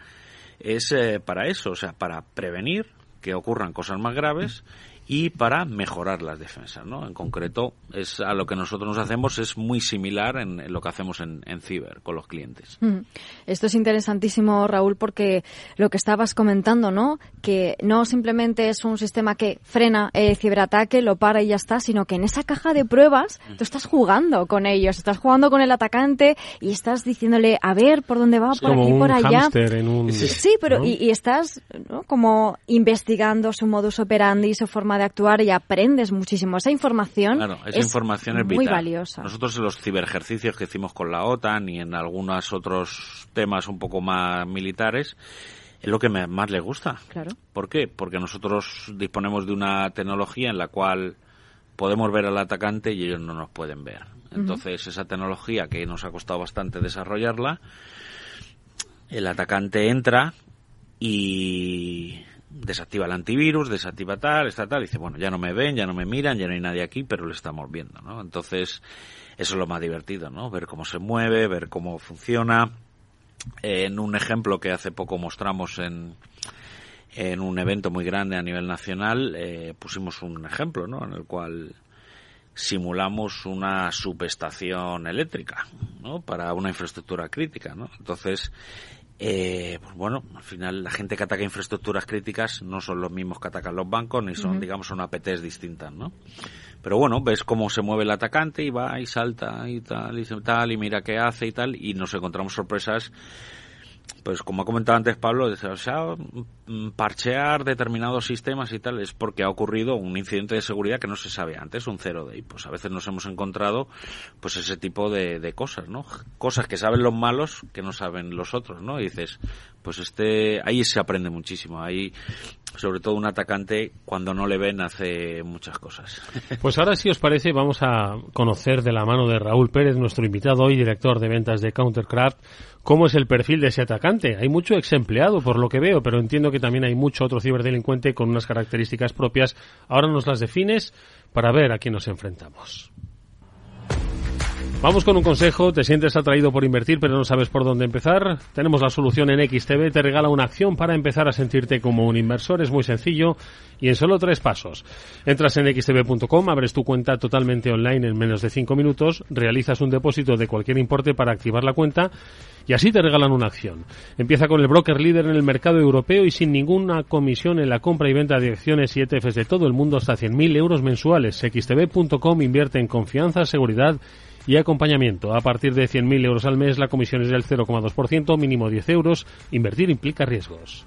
es eh, para eso, o sea, para prevenir que ocurran cosas más graves y para mejorar las defensas, ¿no? En concreto, es a lo que nosotros nos hacemos es muy similar en, lo que hacemos en, Ciber con los clientes. Mm. Esto es interesantísimo, Raúl, porque lo que estabas comentando, ¿no? Que no simplemente es un sistema que frena el ciberataque, lo para y ya está, sino que en esa caja de pruebas tú estás jugando con ellos, estás jugando con el atacante y estás diciéndole, a ver, por dónde va, por aquí, por allá. Sí, pero y, y, estás ¿no? como investigando su modus operandi, su forma de actuar y aprendes muchísimo. Esa información, claro, esa es información es muy valiosa. Nosotros en los ciberejercicios que hicimos con la OTAN y en algunos otros temas un poco más militares, es lo que más les gusta. Claro. ¿Por qué? Porque nosotros disponemos de una tecnología en la cual podemos ver al atacante y ellos no nos pueden ver. Entonces, esa tecnología que nos ha costado bastante desarrollarla, el atacante entra y desactiva el antivirus, desactiva tal, está tal, dice, bueno, ya no me ven, ya no me miran, ya no hay nadie aquí, pero lo estamos viendo, ¿no? Entonces, eso es lo más divertido, ¿no? Ver cómo se mueve, ver cómo funciona. en un ejemplo que hace poco mostramos en, en un evento muy grande a nivel nacional, eh, pusimos un ejemplo, ¿no? En el cual simulamos una subestación eléctrica, ¿no? Para una infraestructura crítica, ¿no? Entonces, eh, pues bueno, al final la gente que ataca infraestructuras críticas no son los mismos que atacan los bancos, ni son, digamos, son APTs distintas, ¿no? Pero bueno, ves cómo se mueve el atacante y va y salta y tal y tal y mira qué hace y tal y nos encontramos sorpresas pues como ha comentado antes Pablo, o sea, mm, parchear determinados sistemas y tal es porque ha ocurrido un incidente de seguridad que no se sabe antes, un cero day. Pues a veces nos hemos encontrado pues ese tipo de, de cosas, ¿no? Cosas que saben los malos que no saben los otros, ¿no? Y dices, pues este, ahí se aprende muchísimo. Ahí, sobre todo un atacante, cuando no le ven, hace muchas cosas. Pues ahora, si os parece, vamos a conocer de la mano de Raúl Pérez, nuestro invitado hoy, director de ventas de Countercraft, cómo es el perfil de ese atacante. Hay mucho ex empleado, por lo que veo, pero entiendo que también hay mucho otro ciberdelincuente con unas características propias. Ahora nos las defines para ver a quién nos enfrentamos. Vamos con un consejo, te sientes atraído por invertir pero no sabes por dónde empezar. Tenemos la solución en XTB, te regala una acción para empezar a sentirte como un inversor, es muy sencillo y en solo tres pasos. Entras en xtb.com, abres tu cuenta totalmente online en menos de cinco minutos, realizas un depósito de cualquier importe para activar la cuenta y así te regalan una acción. Empieza con el broker líder en el mercado europeo y sin ninguna comisión en la compra y venta de acciones y ETFs de todo el mundo hasta 100.000 euros mensuales. xtb.com invierte en confianza, seguridad acompañamiento. A partir de 100.000 euros al mes, la comisión es del 0,2%, mínimo 10 euros. Invertir implica riesgos.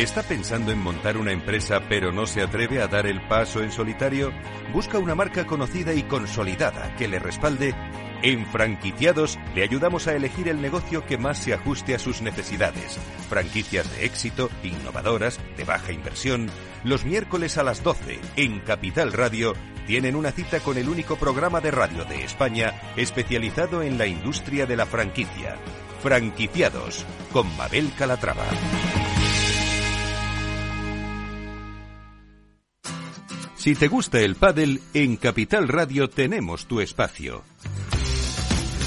¿Está pensando en montar una empresa pero no se atreve a dar el paso en solitario? Busca una marca conocida y consolidada que le respalde en Franquiciados le ayudamos a elegir el negocio que más se ajuste a sus necesidades. Franquicias de éxito, innovadoras, de baja inversión. Los miércoles a las 12 en Capital Radio tienen una cita con el único programa de radio de España especializado en la industria de la franquicia. Franquiciados con Mabel Calatrava. Si te gusta el pádel, en Capital Radio tenemos tu espacio.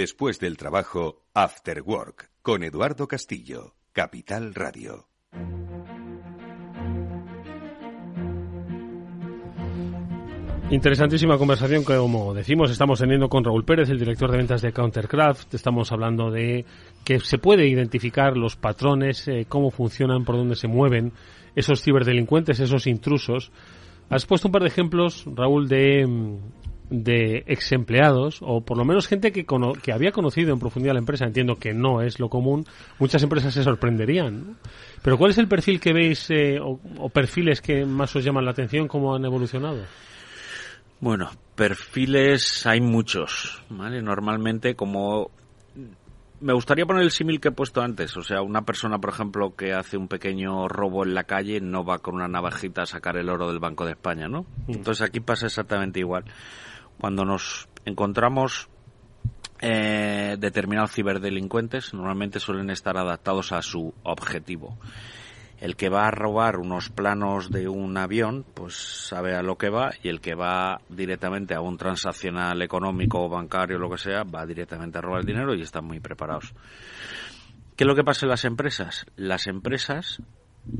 Después del trabajo, After Work, con Eduardo Castillo, Capital Radio. Interesantísima conversación que, como decimos, estamos teniendo con Raúl Pérez, el director de ventas de Countercraft. Estamos hablando de que se puede identificar los patrones, eh, cómo funcionan, por dónde se mueven esos ciberdelincuentes, esos intrusos. Has puesto un par de ejemplos, Raúl, de, mm, de ex empleados, o por lo menos gente que, cono- que había conocido en profundidad la empresa. Entiendo que no es lo común. Muchas empresas se sorprenderían. ¿no? Pero ¿cuál es el perfil que veis eh, o, o perfiles que más os llaman la atención? ¿Cómo han evolucionado? Bueno, perfiles hay muchos, ¿vale? Normalmente como... Me gustaría poner el símil que he puesto antes. O sea, una persona, por ejemplo, que hace un pequeño robo en la calle no va con una navajita a sacar el oro del Banco de España, ¿no? Entonces aquí pasa exactamente igual. Cuando nos encontramos eh, determinados ciberdelincuentes, normalmente suelen estar adaptados a su objetivo. El que va a robar unos planos de un avión, pues sabe a lo que va, y el que va directamente a un transaccional económico o bancario, lo que sea, va directamente a robar el dinero y están muy preparados. ¿Qué es lo que pasa en las empresas? Las empresas,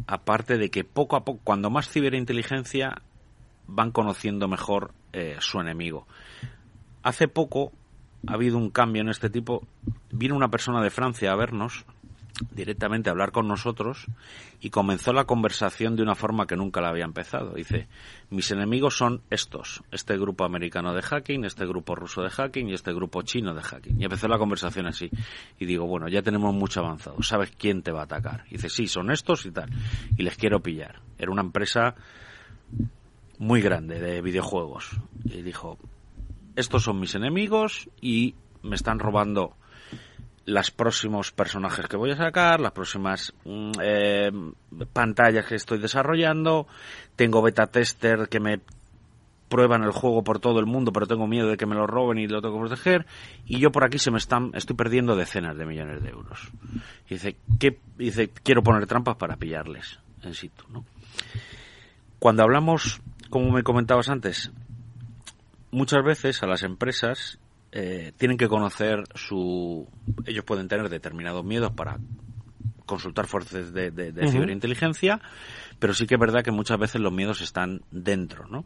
aparte de que poco a poco, cuando más ciberinteligencia, van conociendo mejor eh, su enemigo. Hace poco ha habido un cambio en este tipo. Vino una persona de Francia a vernos, directamente a hablar con nosotros y comenzó la conversación de una forma que nunca la había empezado. Dice, mis enemigos son estos, este grupo americano de hacking, este grupo ruso de hacking y este grupo chino de hacking. Y empezó la conversación así. Y digo, bueno, ya tenemos mucho avanzado, ¿sabes quién te va a atacar? Y dice, sí, son estos y tal. Y les quiero pillar. Era una empresa muy grande de videojuegos. Y dijo, estos son mis enemigos y me están robando los próximos personajes que voy a sacar, las próximas mm, eh, pantallas que estoy desarrollando, tengo beta tester que me prueban el juego por todo el mundo, pero tengo miedo de que me lo roben y lo tengo que proteger, y yo por aquí se me están, estoy perdiendo decenas de millones de euros. Dice, ¿qué? Dice, quiero poner trampas para pillarles en situ, ¿no? Cuando hablamos, como me comentabas antes, muchas veces a las empresas eh, tienen que conocer su... Ellos pueden tener determinados miedos para consultar fuerzas de, de- ciberinteligencia, pero sí que es verdad que muchas veces los miedos están dentro, ¿no?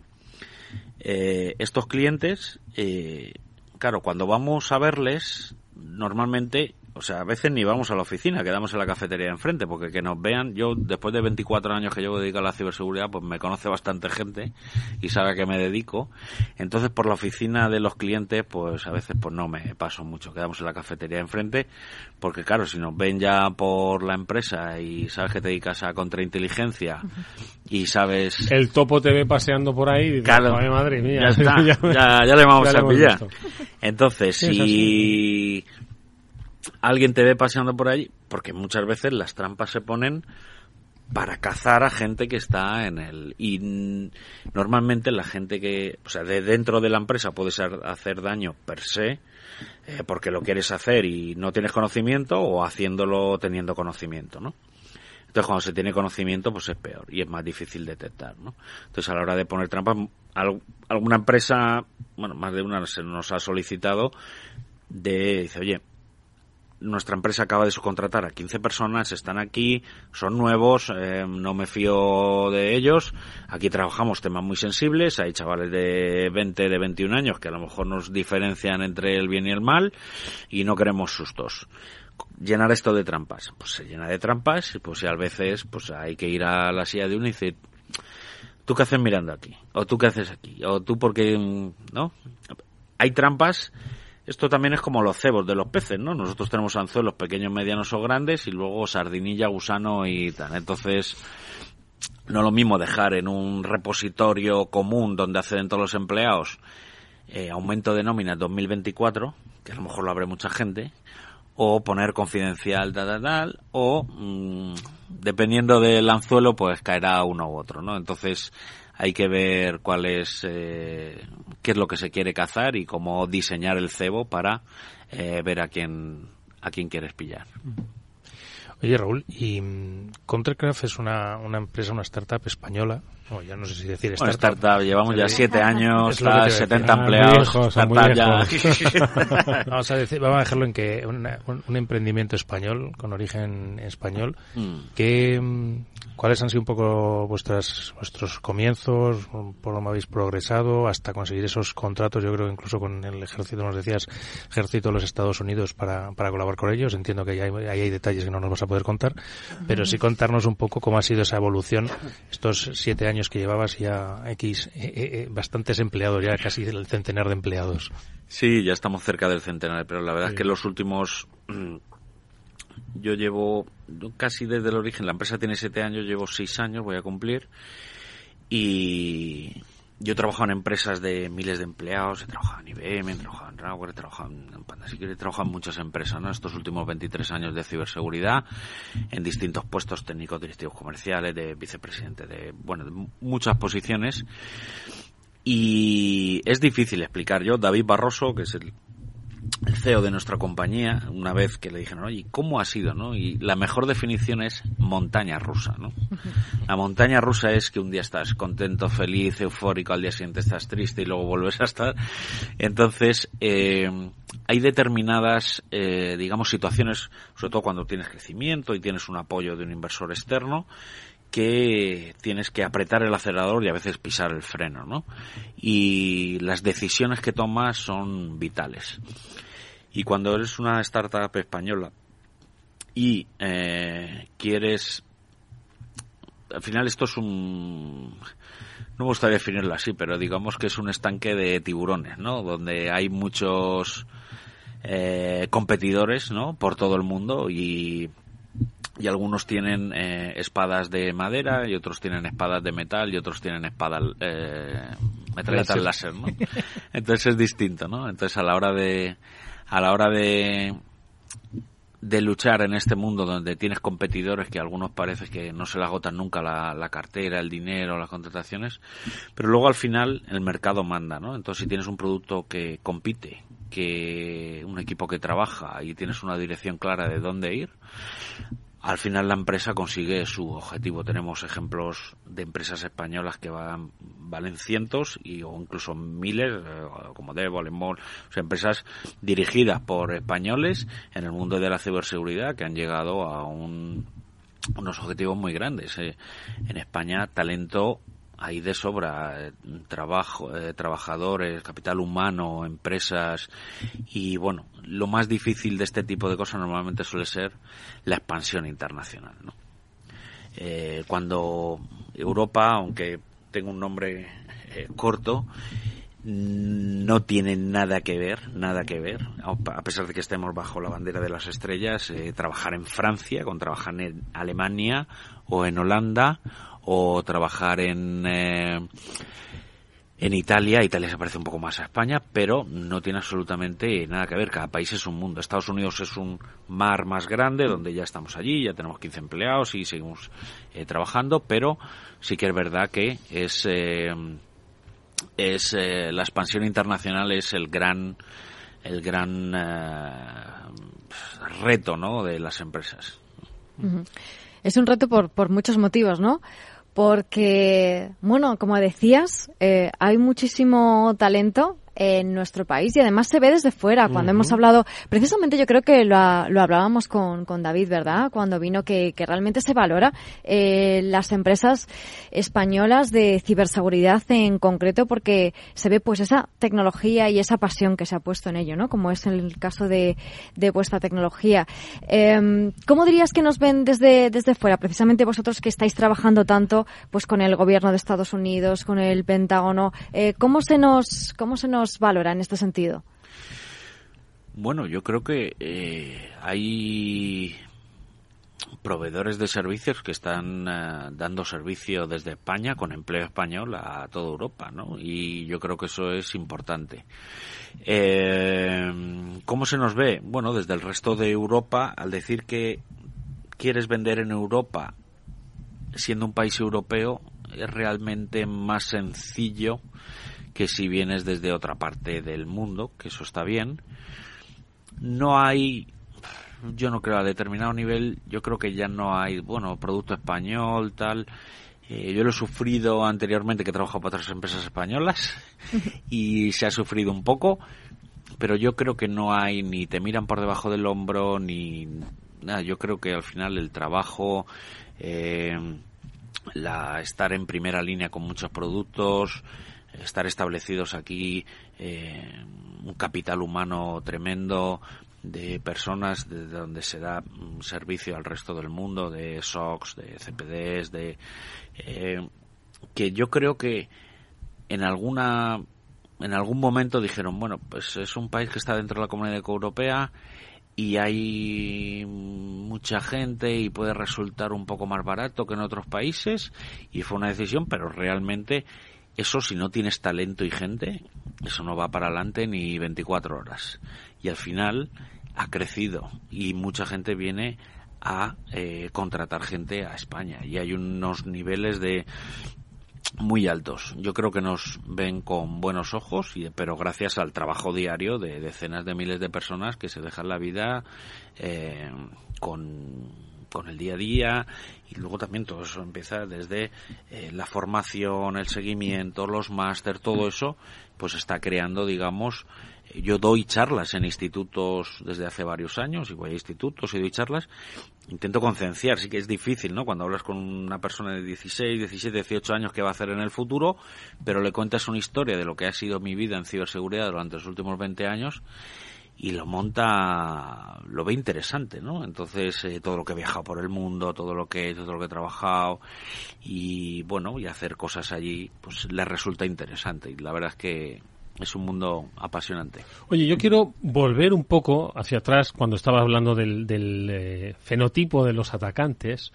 Eh, estos clientes, eh, claro, cuando vamos a verles, normalmente, o sea, a veces ni vamos a la oficina, quedamos en la cafetería de enfrente, porque que nos vean, yo después de 24 años que llevo dedicado a la ciberseguridad, pues me conoce bastante gente y sabe a qué me dedico. Entonces, por la oficina de los clientes, pues a veces pues no me paso mucho, quedamos en la cafetería de enfrente, porque claro, si nos ven ya por la empresa y sabes que te dedicas a contrainteligencia y sabes... El topo te ve paseando por ahí y dices, Claro. "Ay, madre mía. Ya está, ya, ya le vamos ya a pillar. Entonces, Sí, si alguien te ve paseando por ahí, porque muchas veces las trampas se ponen para cazar a gente que está en el y normalmente la gente que o sea de dentro de la empresa puede ser hacer daño per se eh, porque lo quieres hacer y no tienes conocimiento o haciéndolo teniendo conocimiento no entonces cuando se tiene conocimiento pues es peor y es más difícil detectar no entonces a la hora de poner trampas al- alguna empresa bueno más de una se nos ha solicitado de dice oye nuestra empresa acaba de subcontratar a 15 personas, están aquí, son nuevos, eh, no me fío de ellos. Aquí trabajamos temas muy sensibles, hay chavales de 20, de 21 años que a lo mejor nos diferencian entre el bien y el mal y no queremos sustos. Llenar esto de trampas, pues se llena de trampas y pues y a veces pues hay que ir a la silla de uno y decir, ¿tú qué haces mirando aquí? ¿O tú qué haces aquí? ¿O tú porque no? Hay trampas esto también es como los cebos de los peces, ¿no? Nosotros tenemos anzuelos pequeños, medianos o grandes y luego sardinilla, gusano y tal. Entonces, no es lo mismo dejar en un repositorio común donde acceden todos los empleados eh, aumento de nómina en 2024, que a lo mejor lo abre mucha gente, o poner confidencial, tal, tal, tal, o mm, dependiendo del anzuelo, pues caerá uno u otro, ¿no? Entonces hay que ver cuál es, eh, qué es lo que se quiere cazar y cómo diseñar el cebo para eh, ver a quién, a quién quieres pillar. Oye, Raúl, y mm, Contracraft es una, una empresa, una startup española, o ya no sé si decir Bueno, startup. startup, llevamos ya siete años, Es lo que te iba a 70 decir. Ah, muy empleados, lejos, muy startup ya-. Vamos a, decir, vamos a dejarlo en que una- un, un emprendimiento español, con origen español, Mm. que, mm, ¿cuáles han sido un poco vuestras, vuestros comienzos? ¿Por cómo habéis progresado hasta conseguir esos contratos? Yo creo que incluso con el ejército, nos decías, ejército de los Estados Unidos para, para colaborar con ellos. Entiendo que ahí hay, ahí hay detalles que no nos vas a poder contar, pero sí contarnos un poco cómo ha sido esa evolución estos siete años que llevabas ya X, eh, eh, eh, bastantes empleados, ya casi el centenar de empleados. Sí, ya estamos cerca del centenario, pero la verdad Sí. es que los últimos... mm, Yo llevo casi desde el origen, la empresa tiene siete años, llevo seis años, voy a cumplir, y yo he trabajado en empresas de miles de empleados, he trabajado en IBM, he trabajado en Rauer, he trabajado en Pandasic, he trabajado en muchas empresas, ¿no? Estos últimos 23 años de ciberseguridad, en distintos puestos técnicos, directivos comerciales, de vicepresidente, de, bueno, de mu- muchas posiciones. Y es difícil explicar. Yo, David Barroso, que es el, el CEO de nuestra compañía, una vez que le dijeron, oye, ¿cómo ha sido? ¿no? Y la mejor definición es montaña rusa. ¿no? La montaña rusa es que un día estás contento, feliz, eufórico, al día siguiente estás triste y luego vuelves a estar. Entonces, eh, hay determinadas, eh, digamos, situaciones, sobre todo cuando tienes crecimiento y tienes un apoyo de un inversor externo, que tienes que apretar el acelerador y a veces pisar el freno, ¿no? Y las decisiones que tomas son vitales. Y cuando eres una startup española y eh, quieres al final esto es un no me gustaría definirlo así pero digamos que es un estanque de tiburones no donde hay muchos eh, competidores no por todo el mundo y y algunos tienen eh, espadas de madera y otros tienen espadas de metal y otros tienen espadas eh, metralletas láser, ¿no? Entonces es distinto, ¿no? Entonces a la hora de a la hora de de luchar en este mundo donde tienes competidores que a algunos parece que no se le agotan nunca la, la cartera, el dinero, las contrataciones, pero luego al final el mercado manda, ¿no? Entonces si tienes un producto que compite, que un equipo que trabaja y tienes una dirección clara de dónde ir, al final la empresa consigue su objetivo. Tenemos ejemplos de empresas españolas que van, valen cientos y, o incluso miles, eh, como Devo, Lemol, o sea, empresas dirigidas por españoles en el mundo de la ciberseguridad que han llegado a un, unos objetivos muy grandes. eh. En España, talento hay de sobra, eh, trabajo, eh, trabajadores, capital humano, empresas y bueno, lo más difícil de este tipo de cosas normalmente suele ser la expansión internacional. ¿no? Eh, cuando Europa, aunque tenga un nombre corto, no tiene nada que ver, nada que ver, a pesar de que estemos bajo la bandera de las estrellas, trabajar en Francia con trabajar en Alemania o en Holanda o trabajar en eh, en Italia, Italia se parece un poco más a España, pero no tiene absolutamente nada que ver. Cada país es un mundo. Estados Unidos es un mar más grande donde ya estamos allí, ya tenemos 15 empleados y seguimos eh, trabajando, pero sí que es verdad que es eh, es eh, la expansión internacional es el gran el gran reto, ¿no? de las empresas. Es un reto por, por muchos motivos, ¿no? Porque, bueno, como decías, eh, hay muchísimo talento en nuestro país y además se ve desde fuera. Cuando uh -huh. hemos hablado, precisamente yo creo que lo, lo hablábamos con, con, David, ¿verdad? Cuando vino que, que realmente se valora eh, las empresas españolas de ciberseguridad en concreto porque se ve pues esa tecnología y esa pasión que se ha puesto en ello, ¿no? Como es el caso de, de vuestra tecnología. Eh, ¿Cómo dirías que nos ven desde, desde fuera? Precisamente vosotros que estáis trabajando tanto pues con el gobierno de Estados Unidos, con el Pentágono, eh, ¿cómo se nos, cómo se nos valora en este sentido? Bueno, yo creo que eh, hay proveedores de servicios que están eh, dando servicio desde España con empleo español a toda Europa, ¿no? Y yo creo que eso es importante. Eh, ¿Cómo se nos ve? Bueno, desde el resto de Europa, al decir que quieres vender en Europa siendo un país europeo, es realmente más sencillo que si vienes desde otra parte del mundo, que eso está bien. No hay yo no creo a determinado nivel, yo creo que ya no hay, bueno, producto español, tal. Eh, yo lo he sufrido anteriormente, que he trabajado para otras empresas españolas, y se ha sufrido un poco, pero yo creo que no hay ni te miran por debajo del hombro, ni nada. Yo creo que al final el trabajo, eh, la estar en primera línea con muchos productos, estar establecidos aquí, eh, un capital humano tremendo, de personas de donde se da servicio al resto del mundo, de SOX, de CPDs, de eh, que yo creo que en alguna en algún momento dijeron bueno pues es un país que está dentro de la comunidad europea y hay mucha gente y puede resultar un poco más barato que en otros países y fue una decisión pero realmente eso si no tienes talento y gente eso no va para adelante ni 24 horas y al final ha crecido y mucha gente viene a eh, contratar gente a España y hay unos niveles de muy altos. Yo creo que nos ven con buenos ojos, pero gracias al trabajo diario de decenas de miles de personas que se dejan la vida eh, con, con el día a día y luego también todo eso empieza desde eh, la formación, el seguimiento, los máster, todo eso, pues está creando, digamos, yo doy charlas en institutos desde hace varios años, y voy a institutos y doy charlas. Intento concienciar, sí que es difícil, ¿no? Cuando hablas con una persona de 16, 17, 18 años que va a hacer en el futuro, pero le cuentas una historia de lo que ha sido mi vida en ciberseguridad durante los últimos 20 años y lo monta, lo ve interesante, ¿no? Entonces, eh, todo lo que he viajado por el mundo, todo lo que todo lo que he trabajado y, bueno, y hacer cosas allí, pues le resulta interesante. Y la verdad es que es un mundo apasionante. Oye, yo quiero volver un poco hacia atrás cuando estaba hablando del, eh, fenotipo de los atacantes,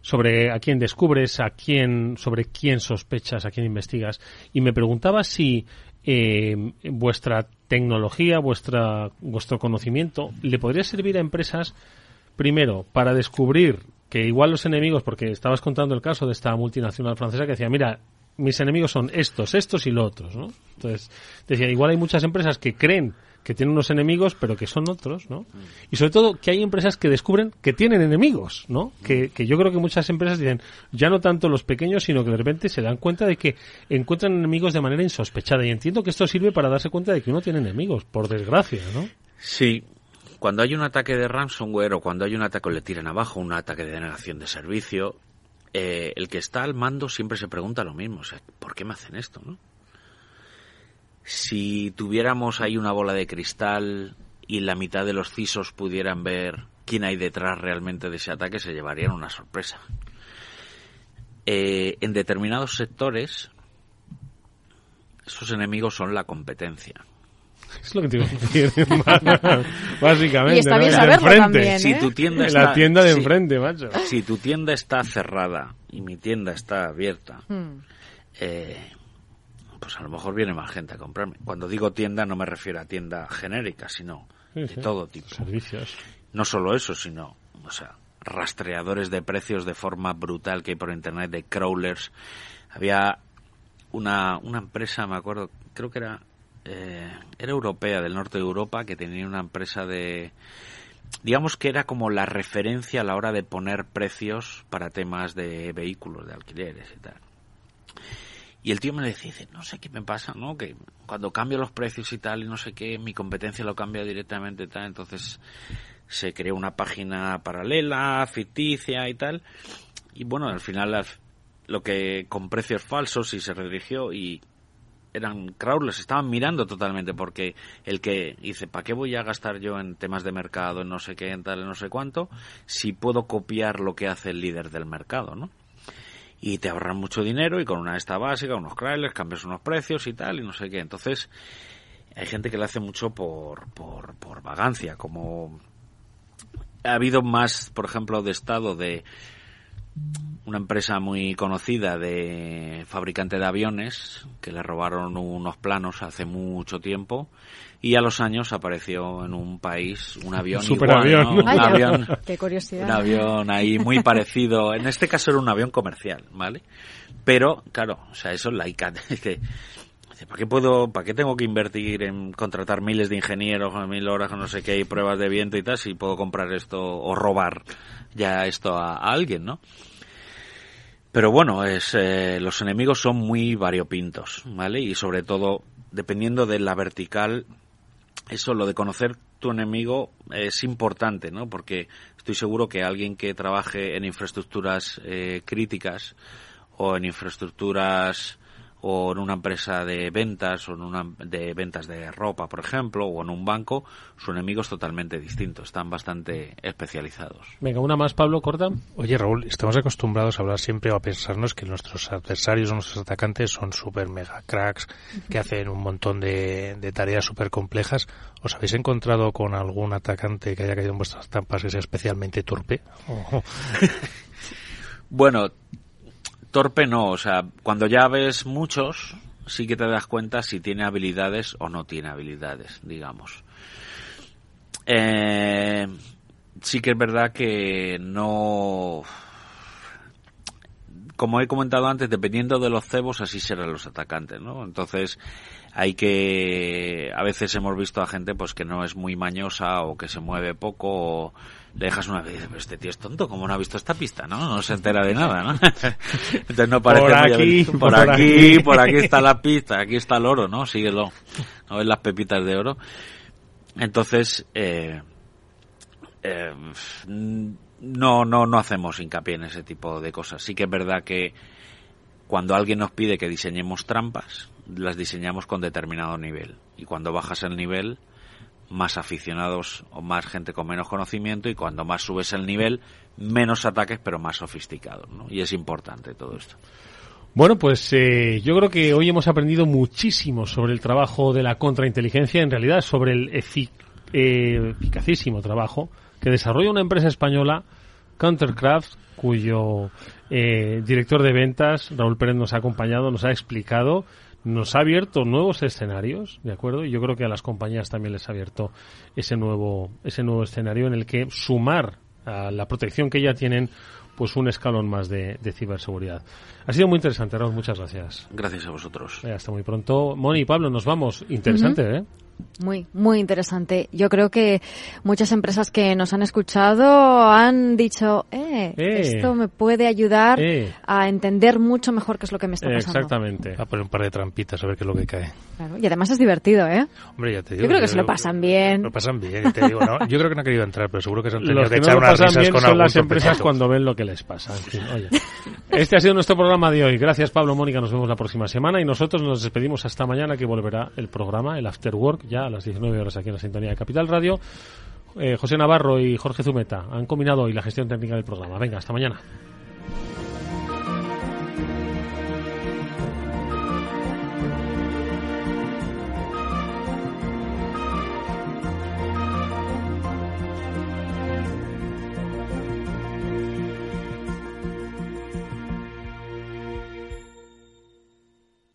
sobre a quién descubres, a quién, sobre quién sospechas, a quién investigas, y me preguntaba si eh, vuestra tecnología, vuestra, vuestro conocimiento, le podría servir a empresas, primero, para descubrir que igual los enemigos, porque estabas contando el caso de esta multinacional francesa que decía, mira, mis enemigos son estos, estos y los otros, ¿no? Entonces, decía, igual hay muchas empresas que creen que tienen unos enemigos, pero que son otros, ¿no? Y sobre todo que hay empresas que descubren que tienen enemigos, ¿no? Que, que yo creo que muchas empresas dicen, ya no tanto los pequeños, sino que de repente se dan cuenta de que encuentran enemigos de manera insospechada. Y entiendo que esto sirve para darse cuenta de que uno tiene enemigos, por desgracia, ¿no? Sí. Cuando hay un ataque de ransomware o cuando hay un ataque le tiran abajo, un ataque de denegación de servicio, eh, el que está al mando siempre se pregunta lo mismo, ¿por qué me hacen esto, no? Si tuviéramos ahí una bola de cristal y la mitad de los CISOs pudieran ver quién hay detrás realmente de ese ataque, se llevarían una sorpresa. Eh, en determinados sectores, esos enemigos son la competencia. Es lo que te iba a decir, básicamente. Y está bien saberlo también, Si ¿eh? tu tienda En la está, tienda de si- enfrente, macho. Si tu tienda está cerrada y mi tienda está abierta, Hmm. eh, pues a lo mejor viene más gente a comprarme. Cuando digo tienda no me refiero a tienda genérica, sino Sí, de todo tipo. Servicios. No solo eso, sino, o sea, rastreadores de precios de forma brutal que hay por internet, de crawlers. Había una, una empresa, me acuerdo, creo que era, eh, era europea, del norte de Europa, que tenía una empresa de, digamos que era como la referencia a la hora de poner precios para temas de vehículos, de alquileres y tal. Y el tío me dice, no sé qué me pasa, ¿no? Que cuando cambio los precios y tal, y no sé qué, mi competencia lo cambia directamente y tal, entonces se creó una página paralela, ficticia y tal. Y bueno, al final lo que con precios falsos y se redirigió y eran crawlers, estaban mirando totalmente porque el que dice, ¿para qué voy a gastar yo en temas de mercado, en no sé qué, en tal, en no sé cuánto, si puedo copiar lo que hace el líder del mercado, ¿no? Y te ahorran mucho dinero y con una esta básica, unos crawlers, cambias unos precios y tal y no sé qué. Entonces, hay gente que lo hace mucho por, por, por vagancia, como ha habido más, por ejemplo, de estado de una empresa muy conocida de fabricante de aviones que le robaron unos planos hace mucho tiempo y a los años apareció en un país un avión Superavión. igual, ¿no? un avión Qué curiosidad. un avión ahí muy parecido en este caso era un avión comercial vale pero claro o sea eso es la ICAT que dice, ¿Para qué puedo, para qué tengo que invertir en contratar miles de ingenieros, mil horas, no sé qué, y pruebas de viento y tal, si puedo comprar esto o robar ya esto a, a alguien, ¿no? Pero bueno, es, eh, los enemigos son muy variopintos, ¿vale? Y sobre todo, dependiendo de la vertical, eso, lo de conocer tu enemigo es importante, ¿no? Porque estoy seguro que alguien que trabaje en infraestructuras eh, críticas o en infraestructuras o en una empresa de ventas o en una de ventas de ropa, por ejemplo, o en un banco, su enemigo es totalmente distinto, están bastante especializados. Venga, una más, Pablo, corta. Oye, Raúl, estamos acostumbrados a hablar siempre o a pensarnos que nuestros adversarios o nuestros atacantes son super mega cracks, que hacen un montón de, de tareas súper complejas. ¿Os habéis encontrado con algún atacante que haya caído en vuestras trampas que sea especialmente torpe? Oh. Bueno, torpe no, o sea, cuando ya ves muchos, sí que te das cuenta si tiene habilidades o no tiene habilidades, digamos. Eh, sí que es verdad que no... Como he comentado antes, dependiendo de los cebos, así serán los atacantes, ¿no? Entonces, hay que... A veces hemos visto a gente pues que no es muy mañosa o que se mueve poco o le dejas una vez y dices, pero este tío es tonto, ¿cómo no ha visto esta pista, no? No se entera de nada, ¿no? Entonces no parece Por aquí, por, por aquí, aquí. por aquí está la pista, aquí está el oro, ¿no? Síguelo. ¿No ves las pepitas de oro? Entonces, eh, eh, no, no, no hacemos hincapié en ese tipo de cosas. Sí que es verdad que cuando alguien nos pide que diseñemos trampas, las diseñamos con determinado nivel. Y cuando bajas el nivel, más aficionados o más gente con menos conocimiento y cuando más subes el nivel, menos ataques pero más sofisticados. ¿no? Y es importante todo esto. Bueno, pues eh, yo creo que hoy hemos aprendido muchísimo sobre el trabajo de la contrainteligencia, en realidad sobre el efic eficacísimo trabajo que desarrolla una empresa española, Countercraft, cuyo eh, director de ventas, Raúl Pérez, nos ha acompañado, nos ha explicado, nos ha abierto nuevos escenarios, ¿de acuerdo? Y yo creo que a las compañías también les ha abierto ese nuevo, ese nuevo escenario en el que sumar a la protección que ya tienen pues un escalón más de, de ciberseguridad. Ha sido muy interesante, Raúl, muchas gracias. Gracias a vosotros. Eh, hasta muy pronto. Moni y Pablo, nos vamos. Interesante, ¿eh? Muy, muy interesante. Yo creo que muchas empresas que nos han escuchado han dicho, eh, Eh. esto me puede ayudar Eh. a entender mucho mejor qué es lo que me está pasando. exactamente. A poner un par de trampitas a ver qué es lo que cae. Claro, Y además es divertido, ¿eh? Hombre, ya te digo. Yo creo que se lo pasan bien. Lo pasan bien, te digo, ¿no? Yo creo que no ha querido entrar, pero seguro que se han tenido Los que que no echar unas risas bien con son las empresas cuando ven lo que les pasa. En. Este ha sido nuestro programa de hoy. Gracias, Pablo, Mónica. Nos vemos la próxima semana y nosotros nos despedimos hasta mañana que volverá el programa, el After Work, ya a las 19 horas aquí en la sintonía de Capital Radio. Eh, José Navarro y Jorge Zumeta han combinado hoy la gestión técnica del programa. Venga, hasta mañana.